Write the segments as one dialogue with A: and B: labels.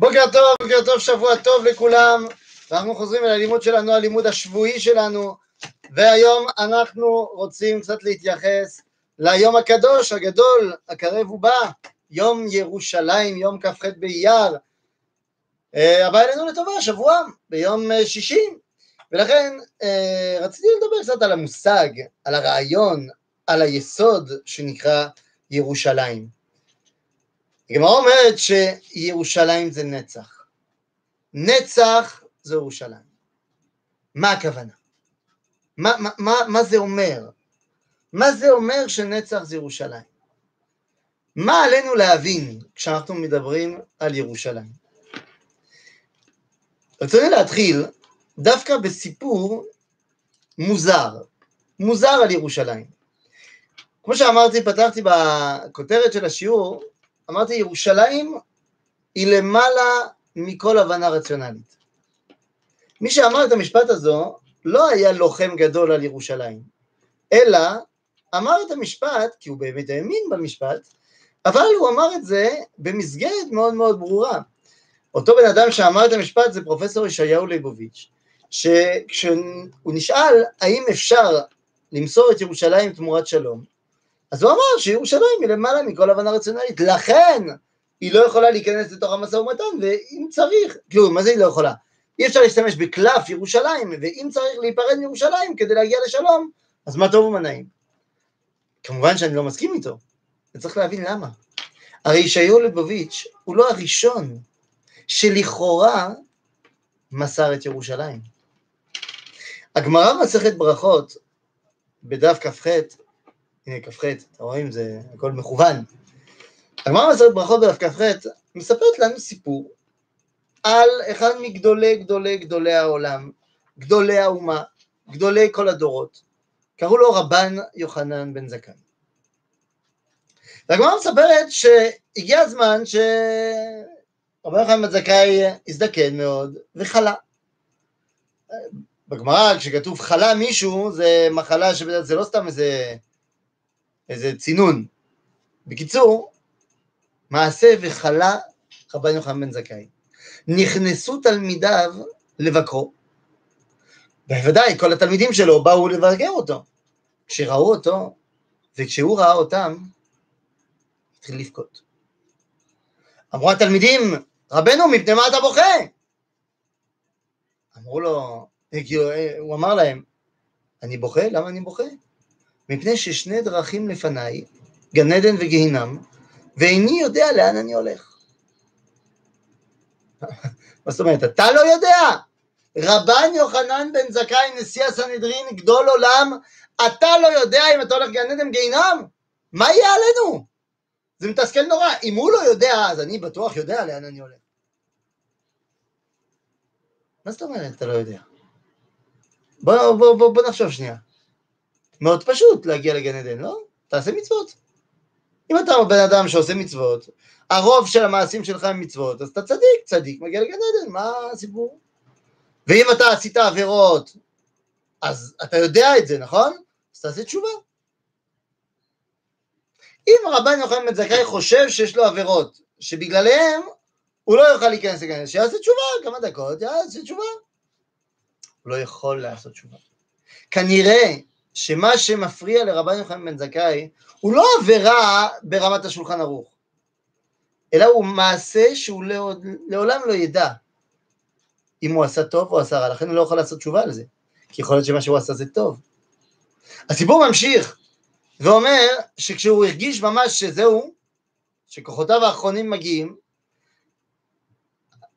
A: בוקר טוב, בוקר טוב, שבוע טוב לכולם. אנחנו חוזרים אל הלימוד שלנו, הלימוד השבועי שלנו, והיום אנחנו רוצים קצת להתייחס ליום הקדוש, הגדול, הקרב ובא, יום ירושלים, יום כ"ח באייר, אה, הבא אלינו לטובה, שבוע, ביום אה, שישי, ולכן אה, רציתי לדבר קצת על המושג, על הרעיון, על היסוד שנקרא ירושלים. הגמרא אומרת שירושלים זה נצח. נצח זה ירושלים. מה הכוונה? מה, מה, מה, מה זה אומר? מה זה אומר שנצח זה ירושלים? מה עלינו להבין כשאנחנו מדברים על ירושלים? רציתי להתחיל דווקא בסיפור מוזר, מוזר על ירושלים. כמו שאמרתי, פתחתי בכותרת של השיעור, אמרתי, ירושלים היא למעלה מכל הבנה רציונלית. מי שאמר את המשפט הזו לא היה לוחם גדול על ירושלים, אלא אמר את המשפט, כי הוא באמת האמין במשפט, אבל הוא אמר את זה במסגרת מאוד מאוד ברורה. אותו בן אדם שאמר את המשפט זה פרופסור ישעיהו ליבוביץ', שכשהוא נשאל האם אפשר למסור את ירושלים תמורת שלום, אז הוא אמר שירושלים היא למעלה מכל הבנה רציונלית, לכן היא לא יכולה להיכנס לתוך המשא ומתן, ואם צריך, כאילו, מה זה היא לא יכולה? אי אפשר להשתמש בקלף ירושלים, ואם צריך להיפרד מירושלים כדי להגיע לשלום, אז מה טוב ומה נעים. כמובן שאני לא מסכים איתו, וצריך להבין למה. הרי ישעיהו ליבוביץ' הוא לא הראשון שלכאורה מסר את ירושלים. הגמרא במסכת ברכות, בדף כ"ח, הנה כ"ח, אתם רואים, זה הכל מכוון. הגמרא במסכת ברכות בדף כ"ח מספרת לנו סיפור על אחד מגדולי גדולי גדולי העולם, גדולי האומה, גדולי כל הדורות. קראו לו רבן יוחנן בן זכאי. והגמרא מספרת שהגיע הזמן שרבן יוחנן בן זכאי הזדקן מאוד וחלה. בגמרא כשכתוב חלה מישהו זה מחלה שזה לא סתם איזה איזה צינון. בקיצור, מעשה וחלה רבן יוחנן בן זכאי. נכנסו תלמידיו לבקרו. בוודאי, כל התלמידים שלו באו לבקר אותו. כשראו אותו, וכשהוא ראה אותם, התחיל לבכות. אמרו התלמידים, רבנו, מפני מה אתה בוכה? אמרו לו, הוא אמר להם, אני בוכה? למה אני בוכה? מפני ששני דרכים לפניי, גן עדן וגיהינם, ואיני יודע לאן אני הולך. מה זאת אומרת, אתה לא יודע? רבן יוחנן בן זכאי, נשיא הסנהדרין, גדול עולם, אתה לא יודע אם אתה הולך גן עדן גיהינם? מה יהיה עלינו? זה מתסכל נורא. אם הוא לא יודע, אז אני בטוח יודע לאן אני הולך. מה זאת אומרת אתה לא יודע? בוא, בוא, בוא, בוא נחשוב שנייה. מאוד פשוט להגיע לגן עדן, לא? תעשה מצוות. אם אתה בן אדם שעושה מצוות, הרוב של המעשים שלך הם מצוות, אז אתה צדיק, צדיק מגיע לגן עדן, מה הסיפור? ואם אתה עשית עבירות, אז אתה יודע את זה, נכון? אז תעשה תשובה. אם רבן יוחנן בן זכאי חושב שיש לו עבירות, שבגללם הוא לא יוכל להיכנס לגן עדן, שיעשה תשובה, כמה דקות, יעשה תשובה. הוא לא יכול לעשות תשובה. כנראה שמה שמפריע לרבן יוחנן בן זכאי הוא לא עבירה ברמת השולחן ערוך, אלא הוא מעשה שהוא לעולם לא ידע אם הוא עשה טוב או עשה רע, לכן הוא לא יכול לעשות תשובה על זה, כי יכול להיות שמה שהוא עשה זה טוב. הסיפור ממשיך ואומר שכשהוא הרגיש ממש שזהו, שכוחותיו האחרונים מגיעים,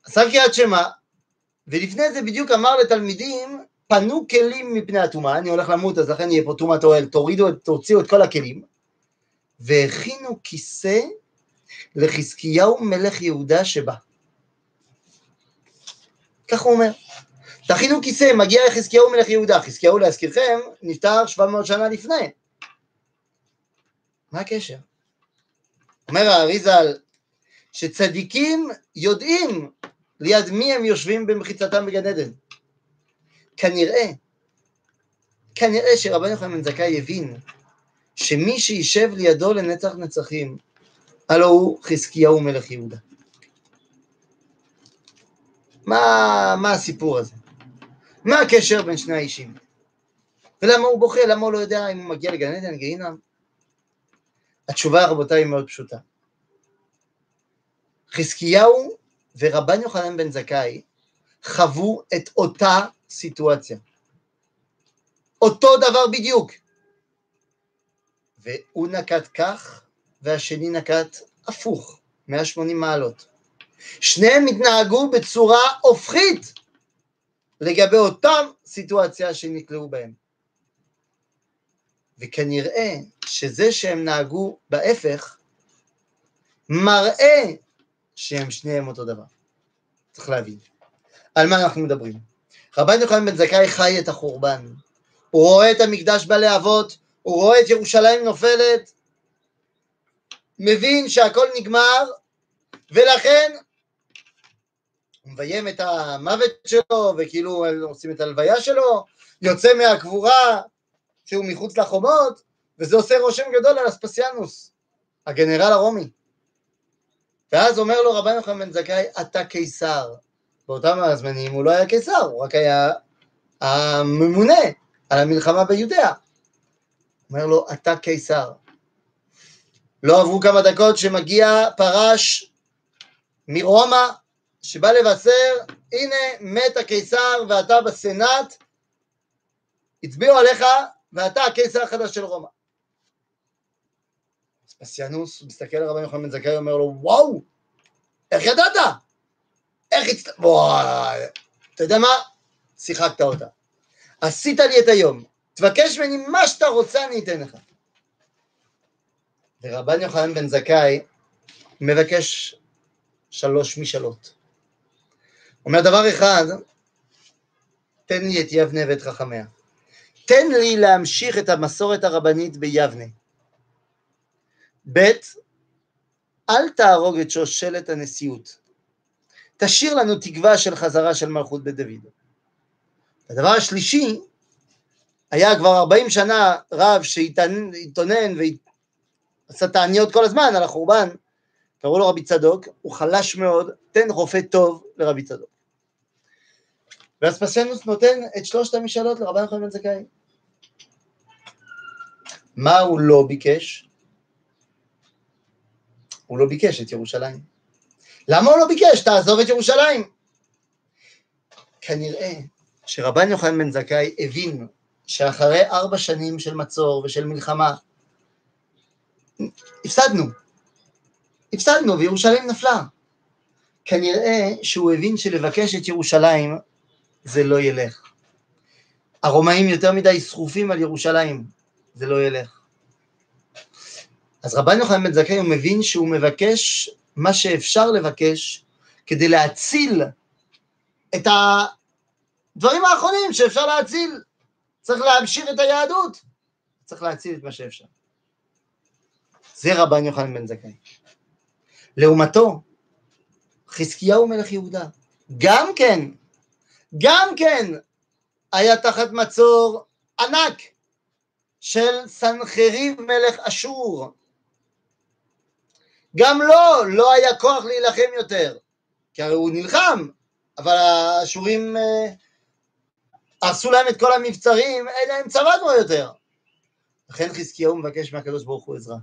A: עשה קריאת שמע, ולפני זה בדיוק אמר לתלמידים פנו כלים מפני הטומאה, אני הולך למות אז לכן יהיה פה טומאת אוהל, תורידו, תוציאו את כל הכלים, והכינו כיסא לחזקיהו מלך יהודה שבא. כך הוא אומר. תכינו כיסא, מגיע לחזקיהו מלך יהודה. חזקיהו להזכירכם, נפטר 700 שנה לפני. מה הקשר? אומר האריזל, שצדיקים יודעים ליד מי הם יושבים במחיצתם בגן עדן. כנראה, כנראה שרבן יוחנן בן זכאי הבין שמי שישב לידו לנצח נצחים, הלא הוא חזקיהו מלך יהודה. מה, מה הסיפור הזה? מה הקשר בין שני האישים? ולמה הוא בוכה? למה הוא לא יודע אם הוא מגיע לגן עדן, גיהינם? התשובה, רבותיי, היא מאוד פשוטה. חזקיהו ורבן יוחנן בן זכאי חוו את אותה סיטואציה. אותו דבר בדיוק. והוא נקט כך, והשני נקט הפוך, 180 מעלות. שניהם התנהגו בצורה הופכית לגבי אותה סיטואציה שנקלעו בהם. וכנראה שזה שהם נהגו בהפך, מראה שהם שניהם אותו דבר. צריך להבין. על מה אנחנו מדברים? רבן יוחנן בן זכאי חי את החורבן. הוא רואה את המקדש בלהבות, הוא רואה את ירושלים נופלת, מבין שהכל נגמר, ולכן הוא מביים את המוות שלו, וכאילו עושים את הלוויה שלו, יוצא מהקבורה שהוא מחוץ לחומות, וזה עושה רושם גדול על אספסיאנוס, הגנרל הרומי. ואז אומר לו רבן יוחנן בן זכאי, אתה קיסר. באותם הזמנים הוא לא היה קיסר, הוא רק היה הממונה על המלחמה ביודע. אומר לו, אתה קיסר. לא עברו כמה דקות שמגיע פרש מרומא, שבא לבשר, הנה מת הקיסר ואתה בסנאט, הצביעו עליך ואתה הקיסר החדש של רומא. אספסיאנוס מסתכל על רבי יוחנן בן זכאי ואומר לו, וואו, איך ידעת? איך הצט... וואי, אתה יודע מה? שיחקת אותה. עשית לי את היום, תבקש ממני מה שאתה רוצה, אני אתן לך. ורבן יוחנן בן זכאי מבקש שלוש משאלות. אומר דבר אחד, תן לי את יבנה ואת חכמיה. תן לי להמשיך את המסורת הרבנית ביבנה. ב', אל תהרוג את שושלת הנשיאות. תשאיר לנו תקווה של חזרה של מלכות בית דוד. הדבר השלישי, היה כבר 40 שנה רב שהתאונן ועשה תעניות כל הזמן על החורבן, קראו לו רבי צדוק, הוא חלש מאוד, תן רופא טוב לרבי צדוק. ואספסיאנוס נותן את שלושת המשאלות לרבן יוחנן בן זכאי. מה הוא לא ביקש? הוא לא ביקש את ירושלים. למה הוא לא ביקש? תעזוב את ירושלים. כנראה שרבן יוחנן בן זכאי הבין שאחרי ארבע שנים של מצור ושל מלחמה, הפסדנו. הפסדנו וירושלים נפלה. כנראה שהוא הבין שלבקש את ירושלים זה לא ילך. הרומאים יותר מדי סחופים על ירושלים, זה לא ילך. אז רבן יוחנן בן זכאי הוא מבין שהוא מבקש מה שאפשר לבקש כדי להציל את הדברים האחרונים שאפשר להציל. צריך להמשיך את היהדות, צריך להציל את מה שאפשר. זה רבן יוחנן בן זכאי. לעומתו, חזקיהו מלך יהודה, גם כן, גם כן היה תחת מצור ענק של סנחריב מלך אשור. גם לו לא, היה כוח להילחם יותר, כי הרי הוא נלחם, אבל האשורים אה, עשו להם את כל המבצרים, להם צבא כבר יותר. לכן חזקיהו מבקש מהקדוש ברוך הוא עזרה.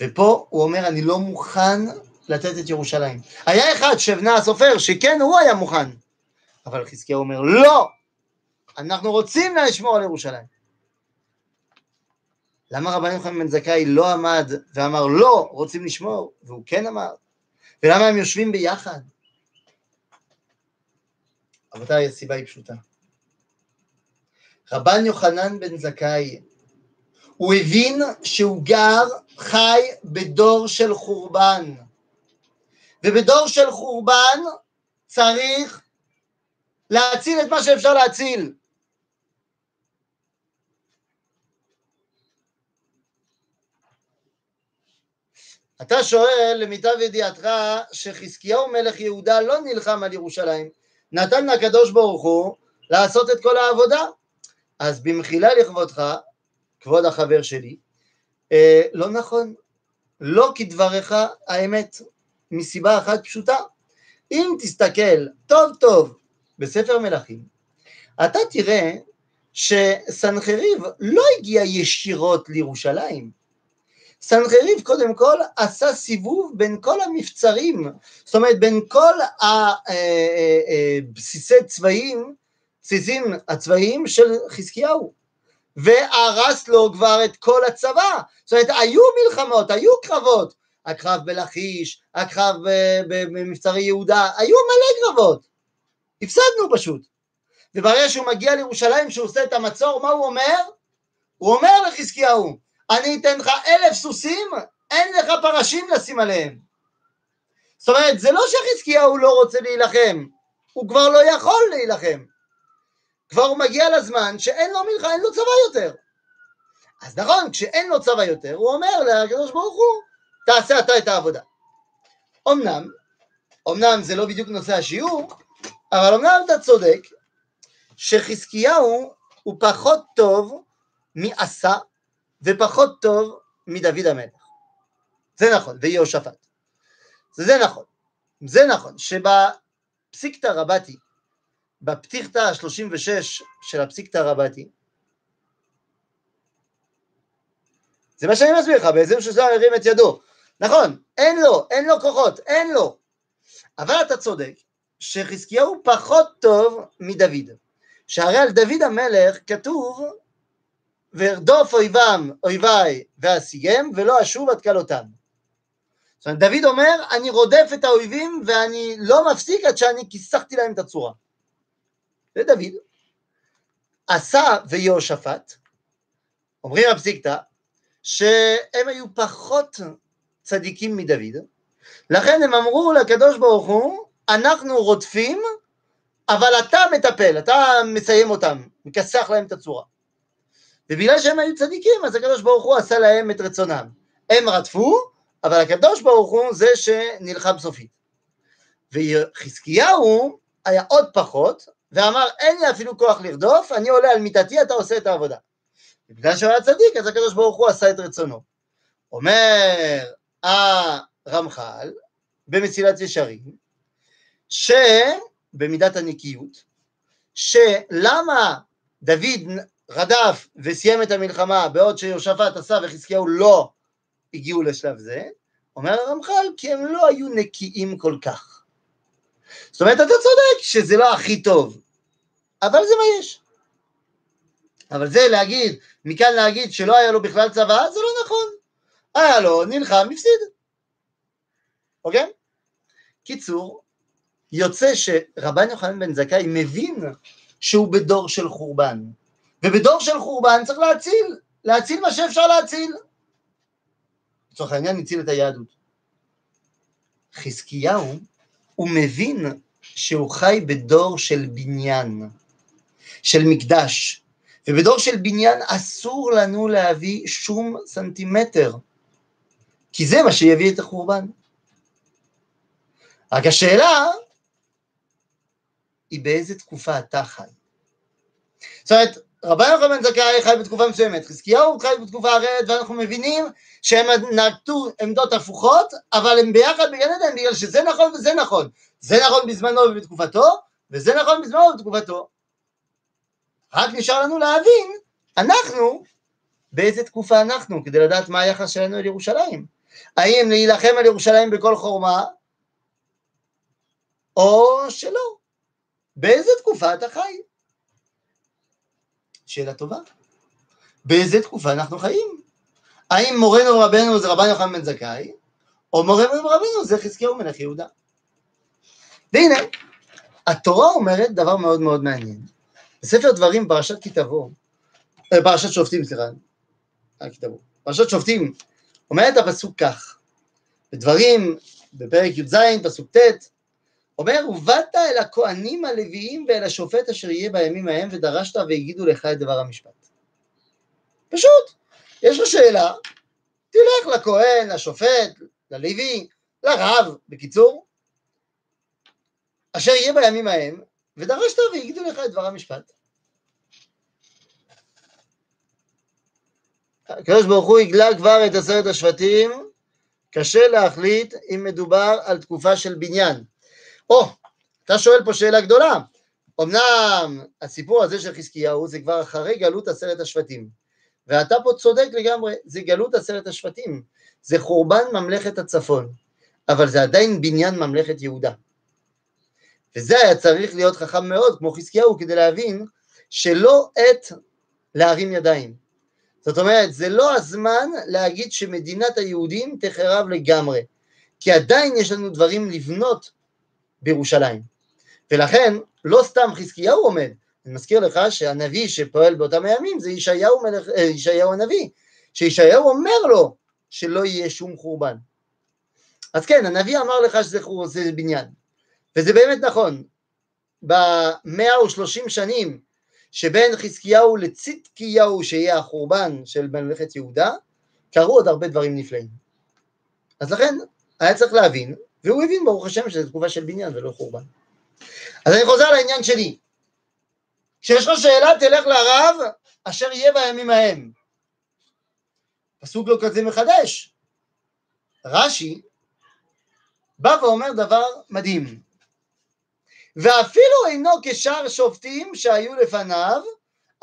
A: ופה הוא אומר, אני לא מוכן לתת את ירושלים. היה אחד, שבנה הסופר, שכן, הוא היה מוכן. אבל חזקיהו אומר, לא! אנחנו רוצים לשמור על ירושלים. למה רבן יוחנן בן זכאי לא עמד ואמר לא, רוצים לשמור, והוא כן אמר? ולמה הם יושבים ביחד? רבותיי, הסיבה היא פשוטה. רבן יוחנן בן זכאי, הוא הבין שהוא גר, חי בדור של חורבן. ובדור של חורבן צריך להציל את מה שאפשר להציל. אתה שואל, למיטב ידיעתך, שחזקיהו מלך יהודה לא נלחם על ירושלים, נתן לקדוש ברוך הוא לעשות את כל העבודה. אז במחילה לכבודך, כבוד החבר שלי, אה, לא נכון, לא כדבריך האמת. מסיבה אחת פשוטה. אם תסתכל טוב טוב בספר מלכים, אתה תראה שסנחריב לא הגיע ישירות לירושלים. סנחריב קודם כל עשה סיבוב בין כל המבצרים, זאת אומרת בין כל הבסיסי אה, אה, אה, צבאים, בסיסים הצבאיים של חזקיהו, והרס לו כבר את כל הצבא, זאת אומרת היו מלחמות, היו קרבות, הקרב בלכיש, הקרב במבצרי יהודה, היו מלא קרבות, הפסדנו פשוט. וברגע שהוא מגיע לירושלים, שהוא עושה את המצור, מה הוא אומר? הוא אומר לחזקיהו, אני אתן לך אלף סוסים, אין לך פרשים לשים עליהם. זאת אומרת, זה לא שחזקיהו לא רוצה להילחם, הוא כבר לא יכול להילחם. כבר הוא מגיע לזמן שאין לו מלחמה, אין לו צבא יותר. אז נכון, כשאין לו צבא יותר, הוא אומר לקדוש ברוך הוא, תעשה אתה את העבודה. אמנם, אמנם זה לא בדיוק נושא השיעור, אבל אמנם אתה צודק, שחזקיהו הוא פחות טוב מעשה ופחות טוב מדוד המלך. זה נכון, ויהושפט. זה נכון. זה נכון, שבפסיקתא רבתי, בפתיחתא ה-36 של הפסיקתא רבתי, זה מה שאני מסביר לך, באיזה שזוהר הרים את ידו. נכון, אין לו, אין לו כוחות, אין לו. אבל אתה צודק, שחזקיהו פחות טוב מדוד. שהרי על דוד המלך כתוב וארדוף אויבם אויביי ואשיגם ולא אשוב עד כלותם. זאת אומרת דוד אומר אני רודף את האויבים ואני לא מפסיק עד שאני כיסחתי להם את הצורה. זה דוד. עשה ויהושפט אומרים הפסיקתא שהם היו פחות צדיקים מדוד לכן הם אמרו לקדוש ברוך הוא אנחנו רודפים אבל אתה מטפל, אתה מסיים אותם, מכסח להם את הצורה. ובגלל שהם היו צדיקים, אז הקדוש ברוך הוא עשה להם את רצונם. הם רדפו, אבל הקדוש ברוך הוא זה שנלחם סופית. וחזקיהו היה עוד פחות, ואמר אין לי אפילו כוח לרדוף, אני עולה על מיטתי, אתה עושה את העבודה. ובגלל שהוא היה צדיק, אז הקדוש ברוך הוא עשה את רצונו. אומר הרמח"ל במסילת ישרים, ש... במידת הנקיות, שלמה דוד רדף וסיים את המלחמה בעוד שיהושפט עשה וחזקיהו לא הגיעו לשלב זה, אומר הרמח"ל כי הם לא היו נקיים כל כך. זאת אומרת אתה צודק שזה לא הכי טוב, אבל זה מה יש. אבל זה להגיד, מכאן להגיד שלא היה לו בכלל צבא, זה לא נכון. היה לו, נלחם, הפסיד. אוקיי? קיצור, יוצא שרבן יוחנן בן זכאי מבין שהוא בדור של חורבן, ובדור של חורבן צריך להציל, להציל מה שאפשר להציל. לצורך העניין הציל את היהדות. חזקיהו, הוא מבין שהוא חי בדור של בניין, של מקדש, ובדור של בניין אסור לנו להביא שום סנטימטר, כי זה מה שיביא את החורבן. רק השאלה, היא באיזה תקופה אתה חי. זאת אומרת, רבי יוחנן בן זכאי חי בתקופה מסוימת, חזקיהו חי בתקופה אחרת, ואנחנו מבינים שהם נקטו עמדות הפוכות, אבל הם ביחד בגן עדן, בגלל שזה נכון וזה נכון. זה נכון בזמנו ובתקופתו, וזה נכון בזמנו ובתקופתו. רק נשאר לנו להבין, אנחנו, באיזה תקופה אנחנו, כדי לדעת מה היחס שלנו אל ירושלים. האם להילחם על ירושלים בכל חורמה, או שלא. באיזה תקופה אתה חי? שאלה טובה. באיזה תקופה אנחנו חיים? האם מורנו ורבנו זה רבן יוחנן בן זכאי, או מורנו ורבנו זה חזקיהו מלך יהודה? והנה, התורה אומרת דבר מאוד מאוד מעניין. בספר דברים, פרשת כי תבוא, אה, פרשת שופטים, סליחה, אה, כי תבוא, פרשת שופטים, אומרת הפסוק כך, בדברים, בפרק י"ז, פסוק ט', אומר, ובאת אל הכהנים הלוויים ואל השופט אשר יהיה בימים ההם, ודרשת והגידו לך את דבר המשפט. פשוט, יש לך שאלה, תלך לכהן, לשופט, ללוי, לרב, בקיצור, אשר יהיה בימים ההם, ודרשת והגידו לך את דבר המשפט. הקדוש ברוך הוא הגלה כבר את עשרת השבטים, קשה להחליט אם מדובר על תקופה של בניין. או, אתה שואל פה שאלה גדולה. אמנם הסיפור הזה של חזקיהו זה כבר אחרי גלות עשרת השבטים. ואתה פה צודק לגמרי, זה גלות עשרת השבטים. זה חורבן ממלכת הצפון. אבל זה עדיין בניין ממלכת יהודה. וזה היה צריך להיות חכם מאוד, כמו חזקיהו, כדי להבין שלא עת להרים ידיים. זאת אומרת, זה לא הזמן להגיד שמדינת היהודים תחרב לגמרי, כי עדיין יש לנו דברים לבנות בירושלים. ולכן, לא סתם חזקיהו עומד, אני מזכיר לך שהנביא שפועל באותם הימים זה ישעיהו, מלך, אה, ישעיהו הנביא, שישעיהו אומר לו שלא יהיה שום חורבן. אז כן, הנביא אמר לך שזה זה בניין, וזה באמת נכון. במאה ושלושים שנים שבין חזקיהו לצדקיהו שיהיה החורבן של ממלכת יהודה, קרו עוד הרבה דברים נפלאים. אז לכן היה צריך להבין, והוא הבין ברוך השם שזו תקופה של בניין ולא חורבן. אז אני חוזר לעניין שלי. כשיש לך שאלה תלך לרב אשר יהיה בימים ההם. פסוק לא כזה מחדש. רש"י בא ואומר דבר מדהים. ואפילו אינו כשאר שופטים שהיו לפניו,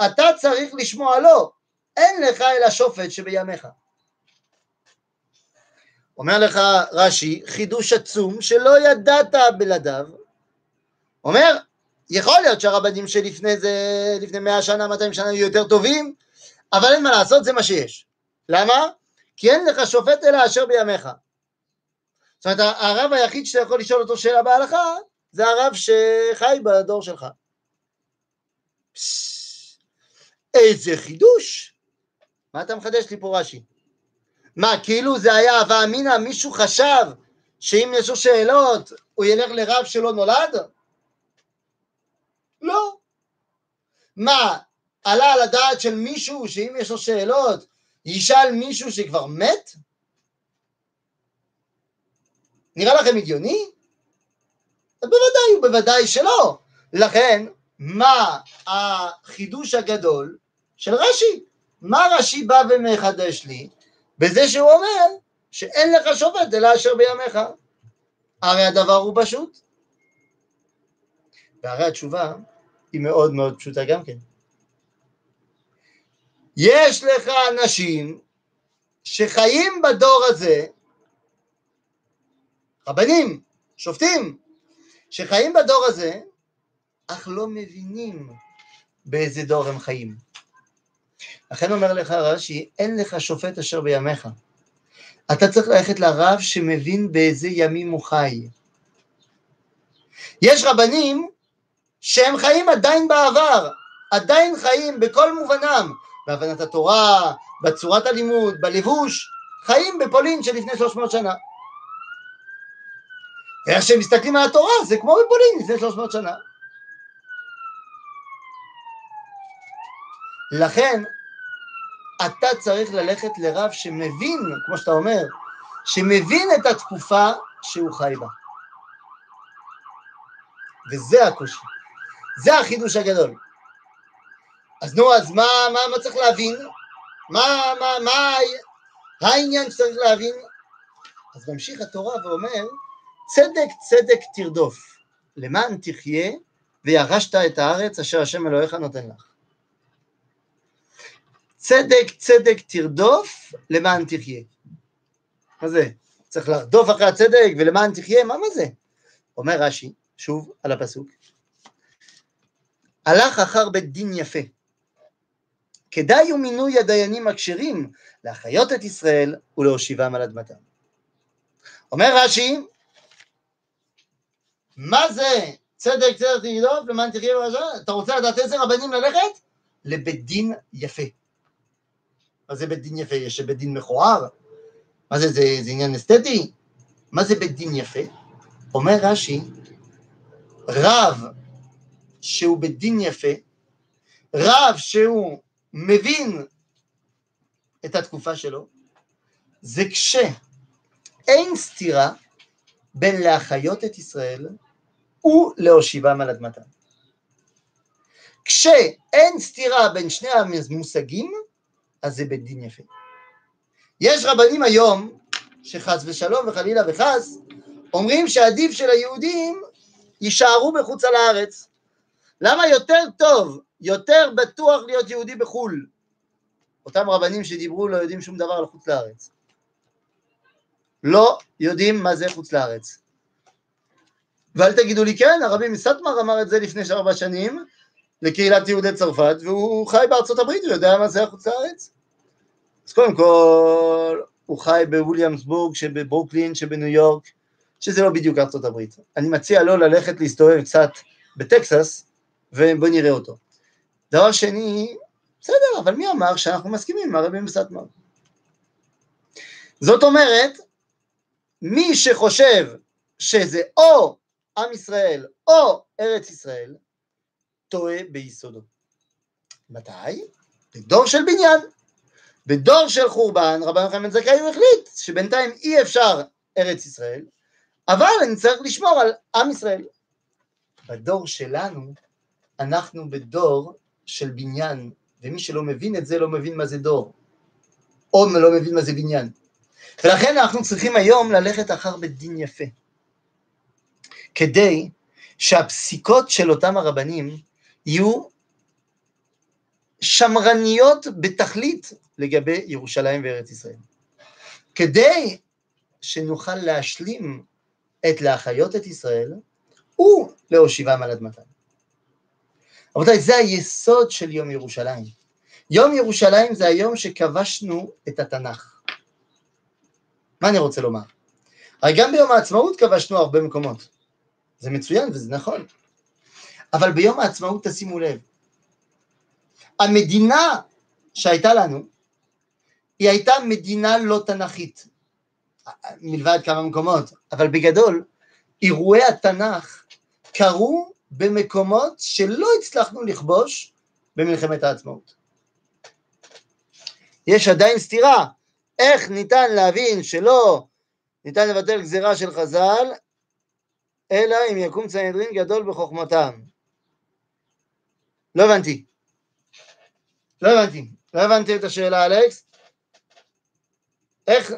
A: אתה צריך לשמוע לו, אין לך אלא שופט שבימיך. אומר לך רש"י, חידוש עצום שלא ידעת בלעדיו. אומר, יכול להיות שהרבנים שלפני זה, לפני מאה שנה, 200 שנה, היו יותר טובים, אבל אין מה לעשות, זה מה שיש. למה? כי אין לך שופט אלא אשר בימיך. זאת אומרת, הרב היחיד שאתה יכול לשאול אותו שאלה בהלכה, זה הרב שחי בדור שלך. פש, איזה חידוש! מה אתה מחדש לי פה רש"י? מה, כאילו זה היה הווה אמינא, מישהו חשב שאם יש לו שאלות, הוא ילך לרב שלא נולד? לא. מה, עלה על הדעת של מישהו שאם יש לו שאלות, ישאל מישהו שכבר מת? נראה לכם הגיוני? בוודאי ובוודאי שלא. לכן, מה החידוש הגדול של רש"י? מה רש"י בא ומחדש לי? בזה שהוא אומר שאין לך שופט אלא אשר בימיך. הרי הדבר הוא פשוט. והרי התשובה היא מאוד מאוד פשוטה גם כן. יש לך אנשים שחיים בדור הזה, רבנים, שופטים, שחיים בדור הזה, אך לא מבינים באיזה דור הם חיים. לכן אומר לך רש"י, אין לך שופט אשר בימיך. אתה צריך ללכת לרב שמבין באיזה ימים הוא חי. יש רבנים שהם חיים עדיין בעבר, עדיין חיים בכל מובנם, בהבנת התורה, בצורת הלימוד, בלבוש, חיים בפולין של לפני 300 שנה. איך שהם מסתכלים על התורה, זה כמו בפולין לפני 300 שנה. לכן, אתה צריך ללכת לרב שמבין, כמו שאתה אומר, שמבין את התקופה שהוא חי בה. וזה הקושי. זה החידוש הגדול. אז נו, אז מה, מה, מה צריך להבין? מה, מה, מה העניין שצריך להבין? אז ממשיך התורה ואומר, צדק צדק תרדוף, למען תחיה וירשת את הארץ אשר השם אלוהיך נותן לך. צדק צדק תרדוף, למען תחיה. מה זה? צריך לרדוף אחרי הצדק ולמען תחיה? מה מה זה? אומר רש"י, שוב על הפסוק, הלך אחר בית דין יפה. כדאי הוא מינוי הדיינים הכשרים להחיות את ישראל ולהושיבם על אדמתם. אומר רש"י, מה זה צדק צדק תגידות למען תחיה ורשע? אתה רוצה לדעת איזה רבנים ללכת? לבית דין יפה. מה זה בית דין יפה? יש בית דין מכוער? מה זה, זה, זה עניין אסתטי? מה זה בית דין יפה? אומר רש"י, רב שהוא בית דין יפה, רב שהוא מבין את התקופה שלו, זה כשאין סתירה בין להחיות את ישראל ולהושיבם על אדמתם. כשאין סתירה בין שני המושגים, אז זה בית דין יפה. יש רבנים היום שחס ושלום וחלילה וחס, אומרים שעדיף של היהודים יישארו בחוץ על הארץ. למה יותר טוב, יותר בטוח להיות יהודי בחו"ל? אותם רבנים שדיברו לא יודעים שום דבר על חוץ לארץ. לא יודעים מה זה חוץ לארץ. ואל תגידו לי כן, הרבי מסטמר אמר את זה לפני ארבע שנים לקהילת יהודי צרפת, והוא חי בארצות הברית, הוא יודע מה זה החוץ לארץ. אז קודם כל, הוא חי בוויליאמסבורג שבברוקלין שבניו יורק, שזה לא בדיוק ארצות הברית. אני מציע לו ללכת להסתובב קצת בטקסס, ובוא נראה אותו. דבר שני, בסדר, אבל מי אמר שאנחנו מסכימים עם הרבי מסטמר? זאת אומרת, מי שחושב שזה או עם ישראל או ארץ ישראל, טועה ביסודו. מתי? בדור של בניין. בדור של חורבן, רבן יוחנן זכאי הוא החליט שבינתיים אי אפשר ארץ ישראל, אבל אני צריך לשמור על עם ישראל. בדור שלנו, אנחנו בדור של בניין, ומי שלא מבין את זה לא מבין מה זה דור, או לא מבין מה זה בניין. ולכן אנחנו צריכים היום ללכת אחר בית דין יפה, כדי שהפסיקות של אותם הרבנים יהיו שמרניות בתכלית לגבי ירושלים וארץ ישראל. כדי שנוכל להשלים את להחיות את ישראל ולהושיבם על אדמתם. רבותיי, זה היסוד של יום ירושלים. יום ירושלים זה היום שכבשנו את התנ"ך. מה אני רוצה לומר? הרי גם ביום העצמאות כבשנו הרבה מקומות. זה מצוין וזה נכון. אבל ביום העצמאות תשימו לב, המדינה שהייתה לנו, היא הייתה מדינה לא תנכית, מלבד כמה מקומות, אבל בגדול, אירועי התנ"ך קרו במקומות שלא הצלחנו לכבוש במלחמת העצמאות. יש עדיין סתירה, איך ניתן להבין שלא ניתן לבטל גזירה של חז"ל, אלא אם יקום צנדרין גדול בחוכמתם. לא הבנתי. לא הבנתי. לא הבנתי את השאלה, אלכס. איך...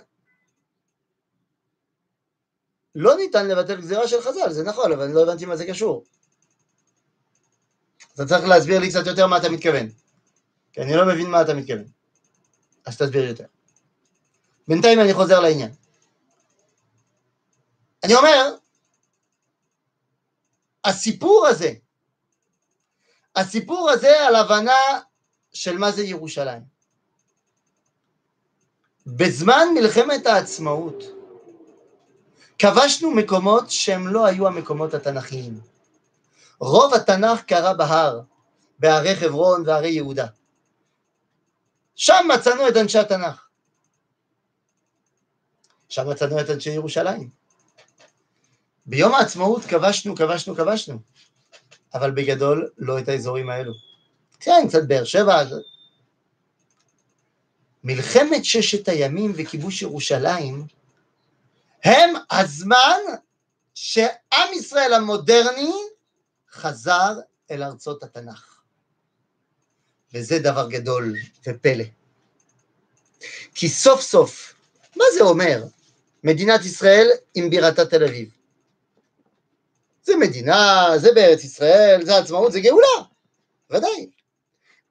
A: לא ניתן לבטל גזירה של חז"ל, זה נכון, אבל אני לא הבנתי מה זה קשור. אתה צריך להסביר לי קצת יותר מה אתה מתכוון. כי אני לא מבין מה אתה מתכוון. אז תסביר יותר. בינתיים אני חוזר לעניין. אני אומר, הסיפור הזה, הסיפור הזה על הבנה של מה זה ירושלים. בזמן מלחמת העצמאות כבשנו מקומות שהם לא היו המקומות התנ"כיים. רוב התנ"ך קרה בהר, בהרי חברון והרי יהודה. שם מצאנו את אנשי התנ"ך. שם מצאנו את אנשי ירושלים. ביום העצמאות כבשנו, כבשנו, כבשנו, אבל בגדול לא את האזורים האלו. כן, קצת באר שבע. מלחמת ששת הימים וכיבוש ירושלים הם הזמן שעם ישראל המודרני חזר אל ארצות התנ"ך. וזה דבר גדול ופלא. כי סוף סוף, מה זה אומר מדינת ישראל עם בירתה תל אביב? זה מדינה, זה בארץ ישראל, זה עצמאות, זה גאולה, ודאי.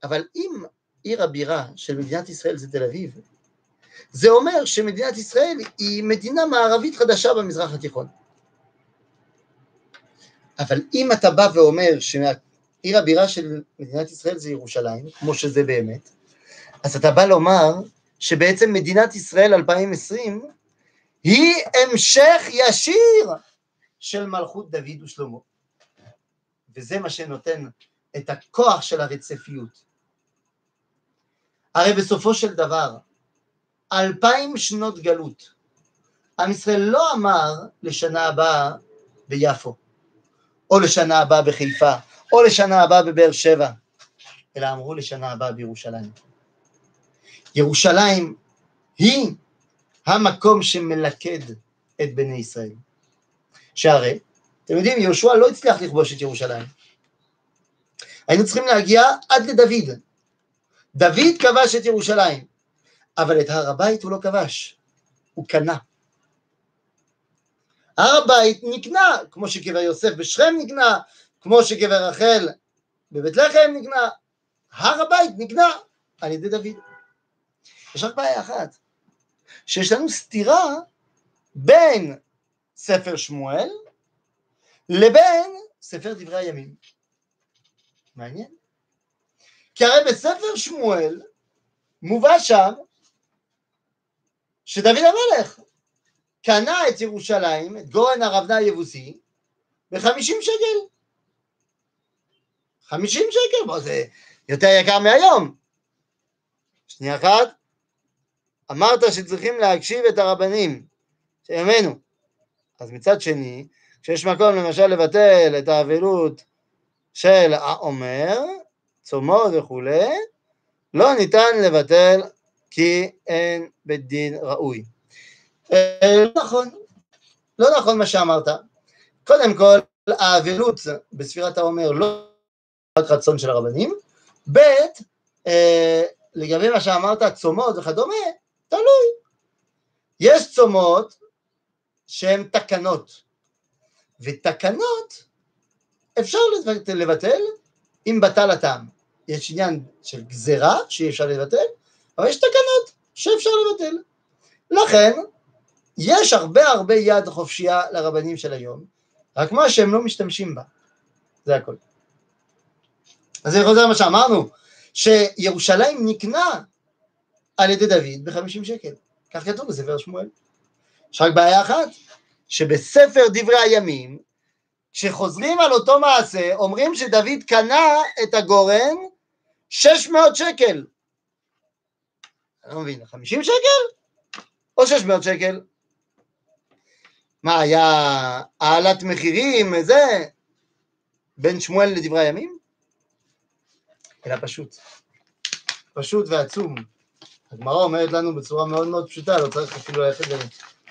A: אבל אם עיר הבירה של מדינת ישראל זה תל אביב, זה אומר שמדינת ישראל היא מדינה מערבית חדשה במזרח התיכון. אבל אם אתה בא ואומר שעיר הבירה של מדינת ישראל זה ירושלים, כמו שזה באמת, אז אתה בא לומר שבעצם מדינת ישראל 2020 היא המשך ישיר של מלכות דוד ושלמה. וזה מה שנותן את הכוח של הרצפיות. הרי בסופו של דבר, אלפיים שנות גלות, עם ישראל לא אמר לשנה הבאה ביפו, או לשנה הבאה בחיפה, או לשנה הבאה בבאר שבע, אלא אמרו לשנה הבאה בירושלים. ירושלים היא המקום שמלכד את בני ישראל. שהרי, אתם יודעים, יהושע לא הצליח לכבוש את ירושלים. היינו צריכים להגיע עד לדוד. דוד כבש את ירושלים, אבל את הר הבית הוא לא כבש, הוא קנה. הר הבית נקנה, כמו שקבר יוסף בשכם נקנה, כמו שקבר רחל בבית לחם נקנה, הר הבית נקנה על ידי דוד. יש רק בעיה אחת, שיש לנו סתירה בין ספר שמואל לבין ספר דברי הימים. מעניין. כי הרי בספר שמואל מובא שם שדוד המלך קנה את ירושלים, את גורן הרבנה היבוסי, בחמישים שקל. חמישים שקל, בוא, זה יותר יקר מהיום. שנייה אחת, אמרת שצריכים להקשיב את הרבנים של ימינו. אז מצד שני, כשיש מקום למשל לבטל את האבלות של העומר, צומו וכולי, לא ניתן לבטל כי אין בית דין ראוי. אה, לא נכון, לא נכון מה שאמרת. קודם כל, האבלות בספירת העומר לא רק רצון של הרבנים, ב' אה, לגבי מה שאמרת, צומות וכדומה, תלוי. יש צומות שהן תקנות, ותקנות אפשר לבטל אם בטל הטעם. יש עניין של גזירה שאי אפשר לבטל, אבל יש תקנות שאפשר לבטל. לכן, יש הרבה הרבה יד חופשייה לרבנים של היום, רק מה שהם לא משתמשים בה, זה הכל. אז אני חוזר למה שאמרנו, שירושלים נקנה על ידי דוד ב-50 שקל, כך כתוב בספר שמואל. יש רק בעיה אחת, שבספר דברי הימים, כשחוזרים על אותו מעשה, אומרים שדוד קנה את הגורן 600 שקל. אני לא מבין, 50 שקל? או 600 שקל? מה, היה העלת מחירים, זה, בין שמואל לדברי הימים? אלא פשוט. פשוט ועצום. הגמרא אומרת לנו בצורה מאוד מאוד פשוטה, לא צריך אפילו ללכת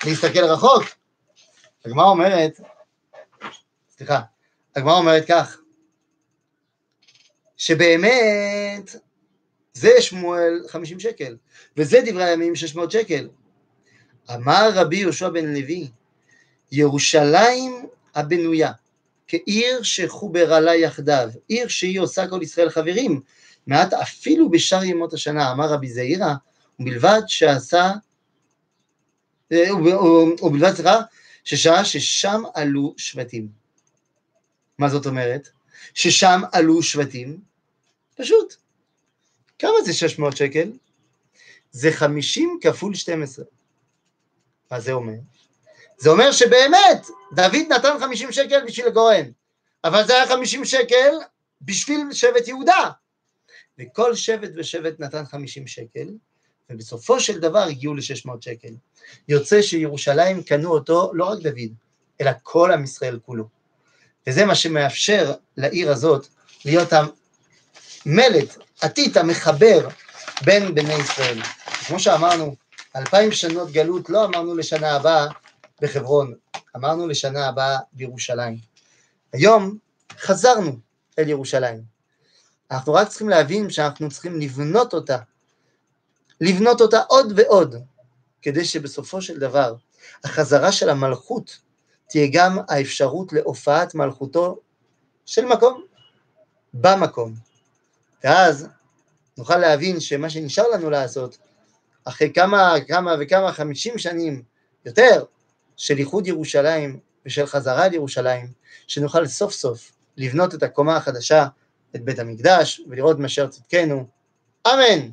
A: להסתכל רחוק. הגמרא אומרת, סליחה, הגמרא אומרת כך, שבאמת זה שמואל 50 שקל, וזה דברי הימים 600 שקל. אמר רבי יהושע בן לוי, ירושלים הבנויה, כעיר שחוברה לה יחדיו, עיר שהיא עושה כל ישראל חברים, מעט אפילו בשאר ימות השנה, אמר רבי זעירא, ובלבד שעשה, אה, ובלבד סליחה, ששעה ששם עלו שבטים. מה זאת אומרת? ששם עלו שבטים? פשוט. כמה זה 600 שקל? זה 50 כפול 12. מה זה אומר? זה אומר שבאמת, דוד נתן 50 שקל בשביל הגורן, אבל זה היה 50 שקל בשביל שבט יהודה. וכל שבט ושבט נתן 50 שקל, ובסופו של דבר הגיעו ל-600 שקל. יוצא שירושלים קנו אותו לא רק דוד, אלא כל עם ישראל כולו. וזה מה שמאפשר לעיר הזאת להיות המלט, עתית, המחבר בין בני ישראל. כמו שאמרנו, אלפיים שנות גלות לא אמרנו לשנה הבאה בחברון, אמרנו לשנה הבאה בירושלים. היום חזרנו אל ירושלים. אנחנו רק צריכים להבין שאנחנו צריכים לבנות אותה, לבנות אותה עוד ועוד, כדי שבסופו של דבר החזרה של המלכות תהיה גם האפשרות להופעת מלכותו של מקום, במקום. ואז נוכל להבין שמה שנשאר לנו לעשות, אחרי כמה, כמה וכמה, חמישים שנים יותר, של איחוד ירושלים ושל חזרה לירושלים, שנוכל סוף סוף לבנות את הקומה החדשה, את בית המקדש, ולראות מאשר צדקנו. אמן.